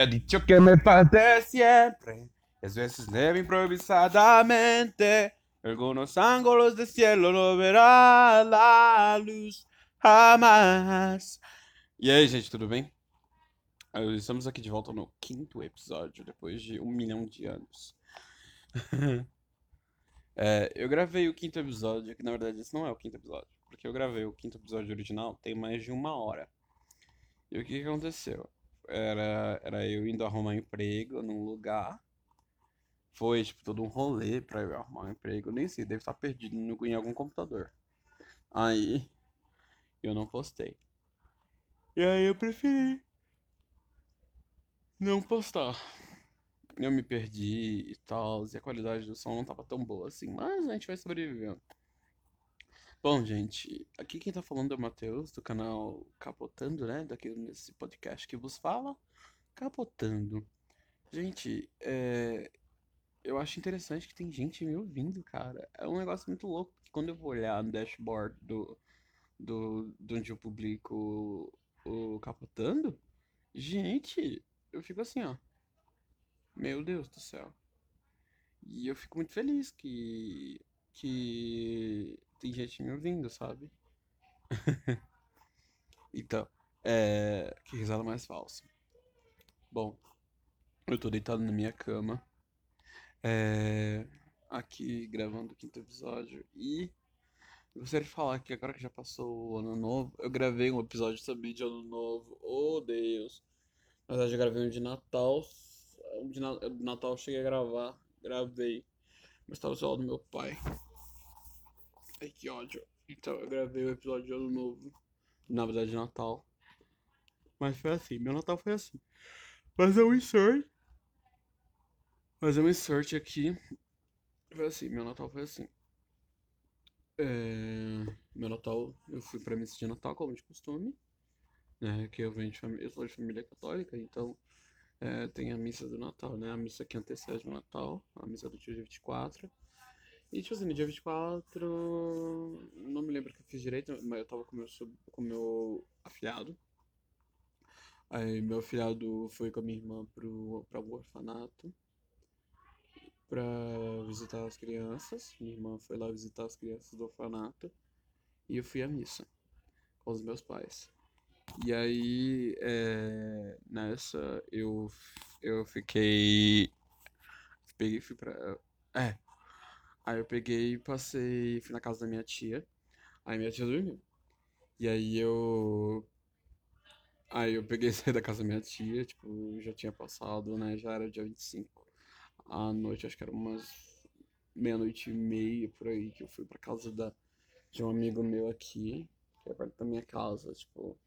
He dicho que me falta siempre, es veces improvisadamente. Algunos ángulos de cielo no verá la luz jamás. E aí, gente, tudo bem? Estamos aqui de volta no quinto episódio, depois de um milhão de anos. é, eu gravei o quinto episódio, que na verdade esse não é o quinto episódio, porque eu gravei o quinto episódio original tem mais de uma hora. E o que aconteceu? Era, era eu indo arrumar emprego num lugar. Foi, tipo, todo um rolê pra eu arrumar um emprego. Nem sei, deve estar perdido no, em algum computador. Aí, eu não postei. E aí eu preferi não postar. Eu me perdi e tal, e a qualidade do som não tava tão boa assim, mas a gente vai sobrevivendo. Bom, gente, aqui quem tá falando é o Matheus, do canal Capotando, né? Daqui nesse podcast que vos fala. Capotando. Gente, é... eu acho interessante que tem gente me ouvindo, cara. É um negócio muito louco, porque quando eu vou olhar no dashboard do, do, do onde eu publico o Capotando, gente, eu fico assim, ó. Meu Deus do céu. E eu fico muito feliz que, que tem gente me ouvindo, sabe? então, é. Que risada mais falsa. Bom, eu tô deitado na minha cama. É... Aqui gravando o quinto episódio. E eu gostaria de falar que agora que já passou o ano novo, eu gravei um episódio também de ano novo. Oh Deus! Na verdade, eu gravei um de Natal. Um de Natal eu cheguei a gravar. Gravei. Mas tava do lado do meu pai. Ai, que ódio. Então, eu gravei o episódio de Ano Novo. Na verdade, de Natal. Mas foi assim. Meu Natal foi assim. Fazer um insert. Fazer um insert aqui. Foi assim. Meu Natal foi assim. É... Meu Natal, eu fui pra missa de Natal, como de costume. Né? Que eu venho de família. Eu sou de família católica, então. É, tem a missa do Natal, né? A missa que antecede o Natal, a missa do dia 24. E, tipo assim, no dia 24, não me lembro o que eu fiz direito, mas eu tava com meu, com meu afilhado. Aí meu afilhado foi com a minha irmã pro, pra um orfanato pra visitar as crianças. Minha irmã foi lá visitar as crianças do orfanato. E eu fui à missa com os meus pais. E aí, é, nessa, eu, eu fiquei. Peguei fui pra. É, Aí eu peguei e passei, fui na casa da minha tia. Aí minha tia dormiu. E aí eu. Aí eu peguei e saí da casa da minha tia, tipo, já tinha passado, né? Já era dia 25. À noite, acho que era umas meia-noite e meia por aí, que eu fui pra casa da, de um amigo meu aqui, que é perto da minha casa, tipo,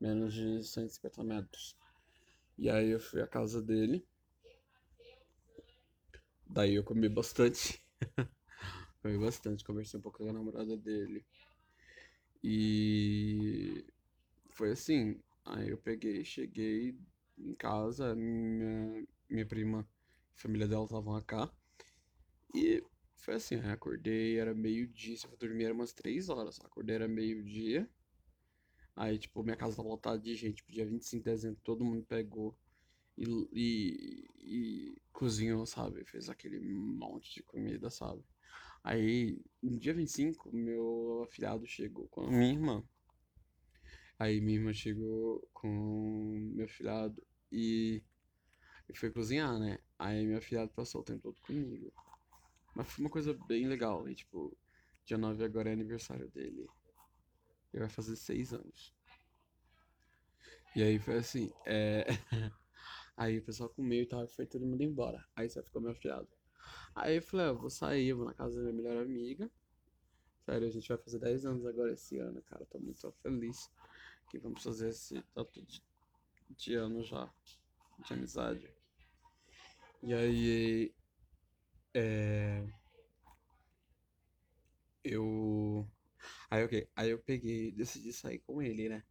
menos de 150 metros. E aí eu fui à casa dele. Daí eu comi bastante. Foi bastante, conversei um pouco com a namorada dele. E foi assim, aí eu peguei, cheguei em casa, minha, minha prima, a família dela estavam cá. E foi assim, aí acordei, era meio-dia, se eu dormir era umas 3 horas, acordei era meio-dia. Aí, tipo, minha casa tava lotada de gente, tipo, dia 25 de dezembro, todo mundo pegou e, e, e cozinhou, sabe? Fez aquele monte de comida, sabe? Aí, no dia 25, meu afilhado chegou com a minha irmã. Aí minha irmã chegou com meu afilhado e, e foi cozinhar, né? Aí meu afilhado passou o tempo todo comigo. Mas foi uma coisa bem legal. E, tipo, dia 9 agora é aniversário dele. Ele vai fazer seis anos. E aí foi assim, é... Aí o pessoal comeu e tal, foi todo mundo embora. Aí só ficou meu afilhado. Aí eu falei, ah, eu vou sair, vou na casa da minha melhor amiga. Sério, a gente vai fazer 10 anos agora esse ano, cara. Tô muito feliz que vamos fazer esse tanto de, de ano já de amizade. E aí. É. Eu. Aí, ok. Aí eu peguei, decidi sair com ele, né?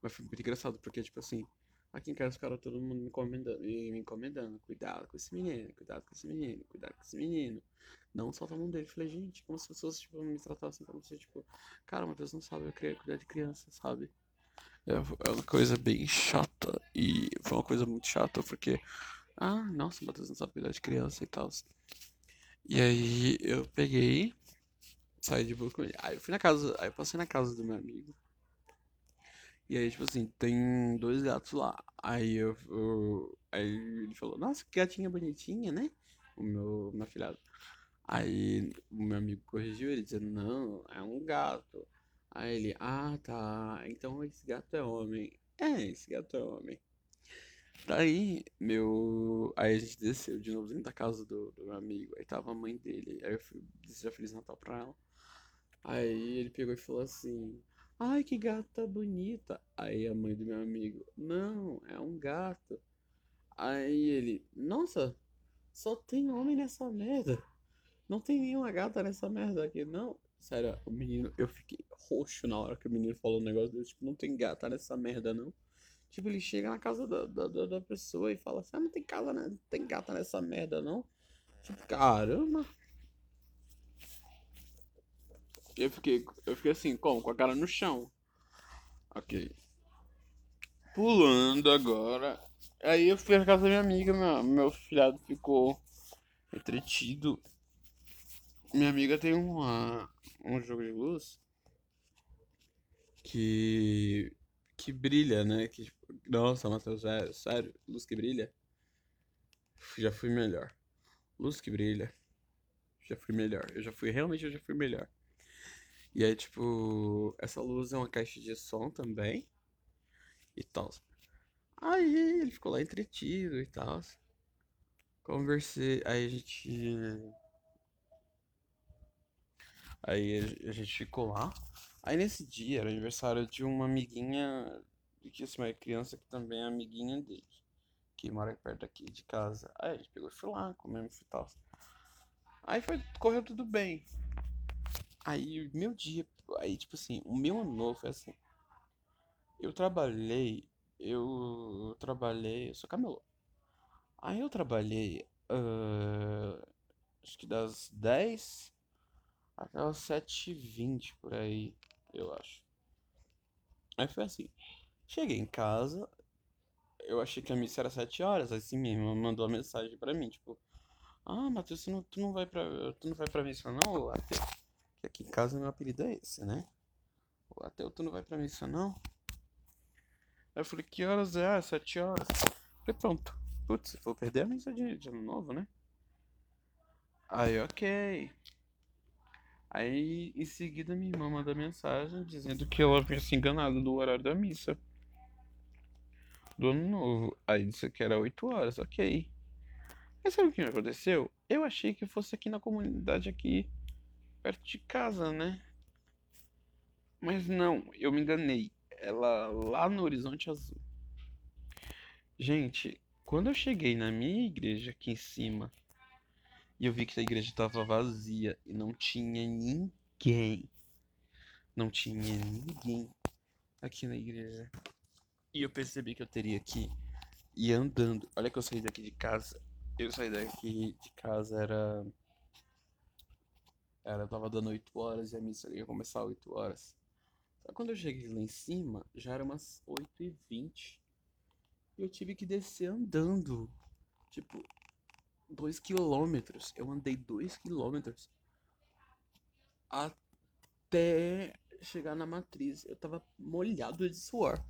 Mas foi muito engraçado, porque, tipo assim. Aqui em casa ficaram todo mundo me encomendando, me encomendando. Cuidado com esse menino, cuidado com esse menino, cuidado com esse menino. Não solta a mão dele. Falei, gente, como se as pessoas tipo, me tratassem como se, tipo, cara, uma pessoa não sabe, eu queria cuidar de criança, sabe? É é uma coisa bem chata. E foi uma coisa muito chata porque. Ah, nossa, Matheus não sabe cuidar de criança e tal. E aí eu peguei, saí de boa com ele. Aí eu fui na casa, aí eu passei na casa do meu amigo. E aí, tipo assim, tem dois gatos lá. Aí eu, eu- aí ele falou, nossa, que gatinha bonitinha, né? O meu, meu afilhado. Aí o meu amigo corrigiu ele dizendo, não, é um gato. Aí ele, ah, tá, então esse gato é homem. É, esse gato é homem. Daí, meu. Aí a gente desceu de novo dentro da casa do, do meu amigo. Aí tava a mãe dele. Aí eu fui desejar Feliz Natal pra ela. Aí ele pegou e falou assim: Ai, que gata bonita. Aí a mãe do meu amigo: Não, é um gato. Aí ele: Nossa, só tem homem nessa merda. Não tem nenhuma gata nessa merda aqui, não. Sério, o menino, eu fiquei roxo na hora que o menino falou um negócio desse. Tipo, não tem gata nessa merda, não. Tipo, ele chega na casa da, da, da- pessoa e fala assim: Ah, não tem casa, né? Não tem gata nessa merda, não. Tipo, caramba. Eu fiquei, eu fiquei assim, como? Com a cara no chão. Ok. Pulando agora. Aí eu fui na casa da minha amiga, meu, meu filhado ficou entretido. Minha amiga tem uma, um jogo de luz que que brilha, né? Que, nossa, Matheus, é, sério, luz que brilha, já fui melhor. Luz que brilha, já fui melhor. Eu já fui, realmente eu já fui melhor. E aí, tipo, essa luz é uma caixa de som também e tal. Aí ele ficou lá entretido e tal. Conversei, aí a gente Aí a gente ficou lá. Aí nesse dia era aniversário de uma amiguinha, que assim, uma criança que também é amiguinha dele, que mora perto daqui de casa. Aí a gente pegou e foi lá, comemos e tal. Aí foi, correu tudo bem. Aí meu dia, aí tipo assim, o meu ano novo foi assim. Eu trabalhei, eu trabalhei, eu sou camelô. Aí eu trabalhei, ah, acho que das 10 até as sete h 20 por aí, eu acho. Aí foi assim. Cheguei em casa, eu achei que a missa era 7 horas, assim mesmo, ela mandou uma mensagem pra mim, tipo, ah, Matheus, tu não, tu não vai pra, tu não vai pra missa não? Que aqui em casa meu apelido é esse, né? Ô ateu, tu não vai pra missa não? Aí eu falei, que horas é? Ah, 7 horas. Falei, pronto. Putz, vou perder a missa de, de ano novo, né? Aí, ok. Aí, em seguida, minha irmã manda mensagem dizendo que ela havia se enganado do horário da missa do ano novo. Aí disse que era 8 horas, ok. Mas sabe o que aconteceu? Eu achei que fosse aqui na comunidade aqui, perto de casa, né? Mas não, eu me enganei. Ela lá no Horizonte Azul. Gente, quando eu cheguei na minha igreja aqui em cima e eu vi que a igreja estava vazia e não tinha ninguém, não tinha ninguém aqui na igreja. E eu percebi que eu teria que ir andando. Olha que eu saí daqui de casa. Eu saí daqui de casa era era tava dando 8 horas e a missa ia começar às 8 horas. Só que quando eu cheguei lá em cima, já era umas 8 e 20 e eu tive que descer andando. Tipo, 2 quilômetros. Eu andei 2 quilômetros até chegar na matriz. Eu tava molhado de suor.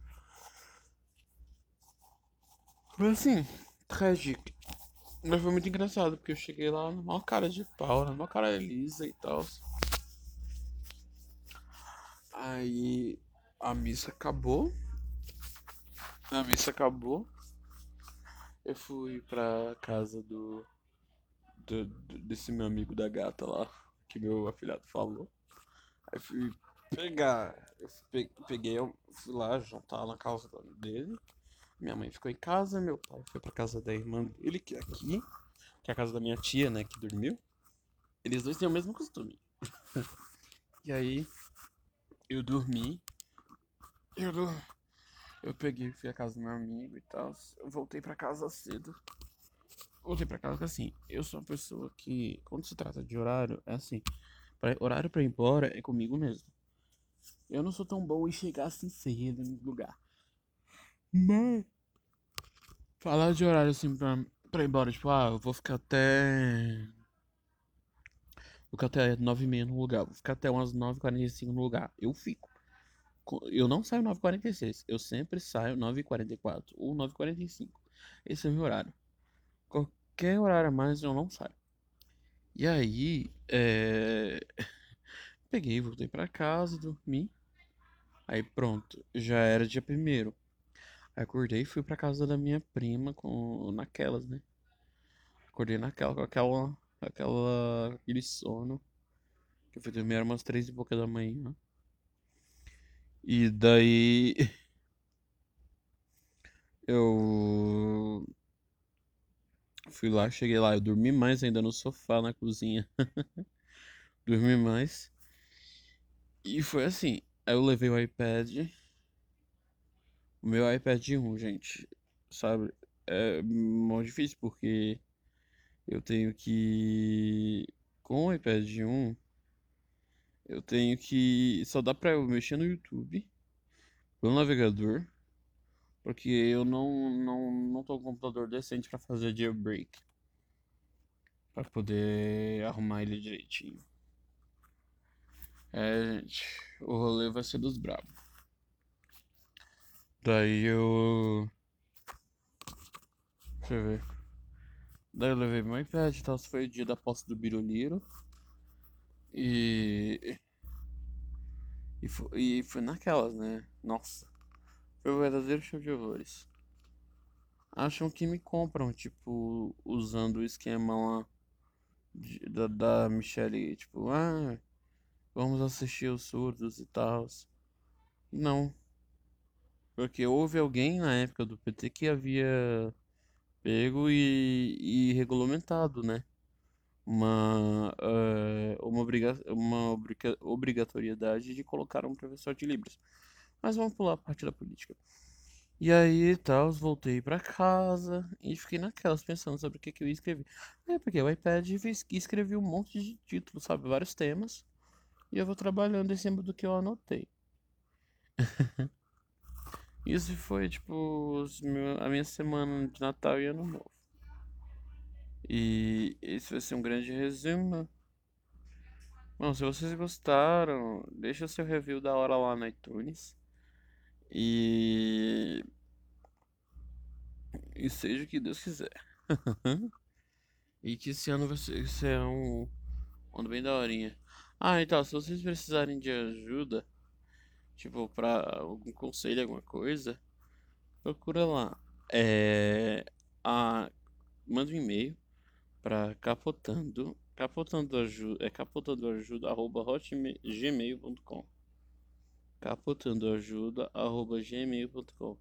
Foi assim, trágico. Mas foi muito engraçado, porque eu cheguei lá na maior cara de pau, na maior cara lisa e tal. Aí a missa acabou. A missa acabou. Eu fui pra casa do, do- do- desse meu amigo da gata lá, que meu afilhado falou. Aí fui pegar, eu fui pe- peguei, eu fui lá jantar na casa dele. Minha mãe ficou em casa, meu pai foi pra casa da irmã dele, que é aqui, que é a casa da minha tia, né, que dormiu. Eles dois têm o mesmo costume. E aí eu dormi, eu, eu peguei, fui à casa do meu amigo e tal. Eu voltei pra casa cedo. Voltei pra casa assim, eu sou uma pessoa que, quando se trata de horário, é assim, pra- horário pra ir embora é comigo mesmo. Eu não sou tão bom em chegar assim cedo no lugar. Mas. Falar de horário assim pra, pra ir embora, tipo, ah, eu vou ficar até. Vou ficar até 9h30 no lugar, vou ficar até umas 9h45 no lugar. Eu fico. Eu não saio 9h46, eu sempre saio 9h44 ou 9h45. Esse é o meu horário. Qualquer horário a mais eu não saio. E aí, é... peguei, voltei pra casa, dormi. Aí pronto, já era dia primeiro. Acordei e fui pra casa da minha prima com naquelas, né? Acordei naquela, com aquela, aquela, aquele sono. Que foi dormir era umas três e pouca da manhã. E daí eu fui lá, cheguei lá, eu dormi mais ainda no sofá na cozinha. dormi mais. E foi assim, aí eu levei o iPad o meu iPad 1, gente, sabe? É muito difícil porque eu tenho que. Com o iPad 1, eu tenho que. Só dá pra eu mexer no YouTube, pelo navegador, porque eu não, não, não tô com um computador decente pra fazer jailbreak. Pra poder arrumar ele direitinho. É, gente, o rolê vai ser dos bravos. Daí eu. Deixa eu ver. Daí eu levei meu iPad e tal. Foi o dia da posse do Biruliro. E. E foi, e foi naquelas, né? Nossa. Foi o verdadeiro show de horrores. Acham que me compram, tipo, usando o esquema lá de, da, da Michelle, tipo, ah, vamos assistir os surdos e tal. Não. Porque houve alguém na época do PT que havia pego e, e regulamentado, né? Uma, uh, uma, obriga uma obriga obrigatoriedade de colocar um professor de Libras. Mas vamos pular a parte da política. E aí, tal, voltei para casa e fiquei naquelas pensando sobre o que, que eu ia escrever. É, porque o iPad escrevi um monte de títulos, sabe? Vários temas. E eu vou trabalhando em cima do que eu anotei. Isso foi, tipo, a minha semana de Natal e Ano Novo. E esse vai ser um grande resumo. Bom, se vocês gostaram, deixa seu review da hora lá no iTunes. E. E seja o que Deus quiser. e que esse ano vai ser, ser um ano bem daorinha. Ah, então, se vocês precisarem de ajuda tipo, pra algum conselho, alguma coisa, procura lá. É, a, manda um e-mail para capotando, capotando ajuda, é capotando ajuda arroba gmail.com capotando ajuda arroba gmail.com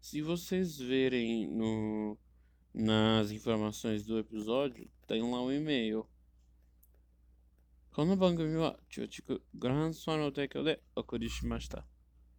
se vocês verem no nas informações do episódio tem lá um e-mail この番組は、中畜グランスワの提供でお送りしました。